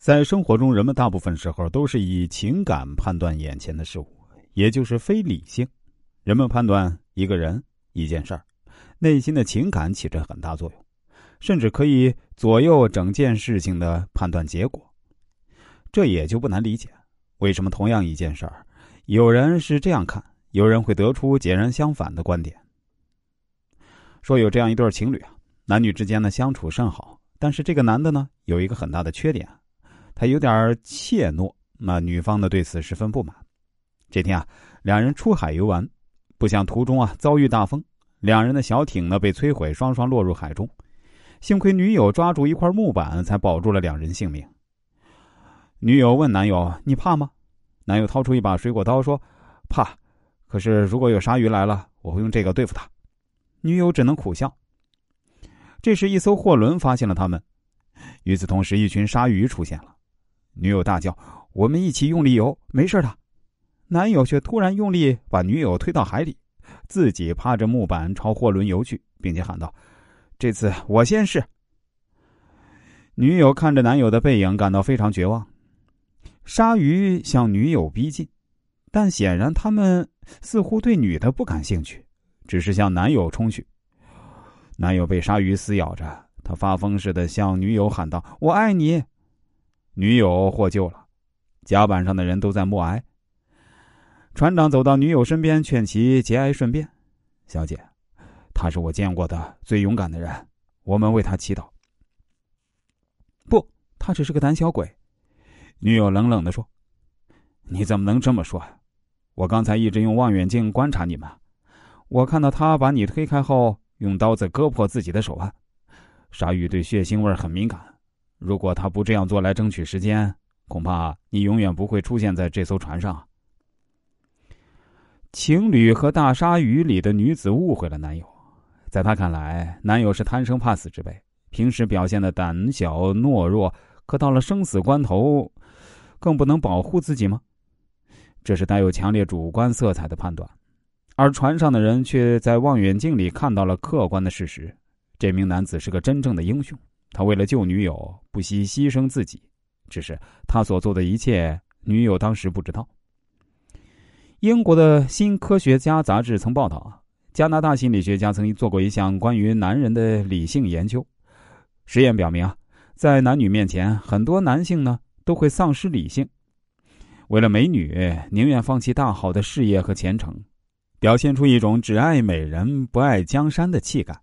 在生活中，人们大部分时候都是以情感判断眼前的事物，也就是非理性。人们判断一个人、一件事儿，内心的情感起着很大作用，甚至可以左右整件事情的判断结果。这也就不难理解，为什么同样一件事儿，有人是这样看，有人会得出截然相反的观点。说有这样一对情侣啊，男女之间呢相处甚好，但是这个男的呢有一个很大的缺点。他有点怯懦，那女方呢对此十分不满。这天啊，两人出海游玩，不想途中啊遭遇大风，两人的小艇呢被摧毁，双双落入海中。幸亏女友抓住一块木板，才保住了两人性命。女友问男友：“你怕吗？”男友掏出一把水果刀说：“怕，可是如果有鲨鱼来了，我会用这个对付他。”女友只能苦笑。这时，一艘货轮发现了他们，与此同时，一群鲨鱼出现了。女友大叫：“我们一起用力游，没事的。”男友却突然用力把女友推到海里，自己趴着木板朝货轮游去，并且喊道：“这次我先试。”女友看着男友的背影，感到非常绝望。鲨鱼向女友逼近，但显然他们似乎对女的不感兴趣，只是向男友冲去。男友被鲨鱼撕咬着，他发疯似的向女友喊道：“我爱你。”女友获救了，甲板上的人都在默哀。船长走到女友身边，劝其节哀顺变。小姐，他是我见过的最勇敢的人，我们为他祈祷。不，他只是个胆小鬼。女友冷冷的说：“你怎么能这么说？我刚才一直用望远镜观察你们，我看到他把你推开后，用刀子割破自己的手腕。鲨鱼对血腥味很敏感。”如果他不这样做来争取时间，恐怕你永远不会出现在这艘船上。情侣和大鲨鱼里的女子误会了男友，在他看来，男友是贪生怕死之辈，平时表现的胆小懦弱，可到了生死关头，更不能保护自己吗？这是带有强烈主观色彩的判断，而船上的人却在望远镜里看到了客观的事实：这名男子是个真正的英雄。他为了救女友，不惜牺牲自己，只是他所做的一切，女友当时不知道。英国的新科学家杂志曾报道，加拿大心理学家曾经做过一项关于男人的理性研究。实验表明啊，在男女面前，很多男性呢都会丧失理性，为了美女，宁愿放弃大好的事业和前程，表现出一种只爱美人不爱江山的气概。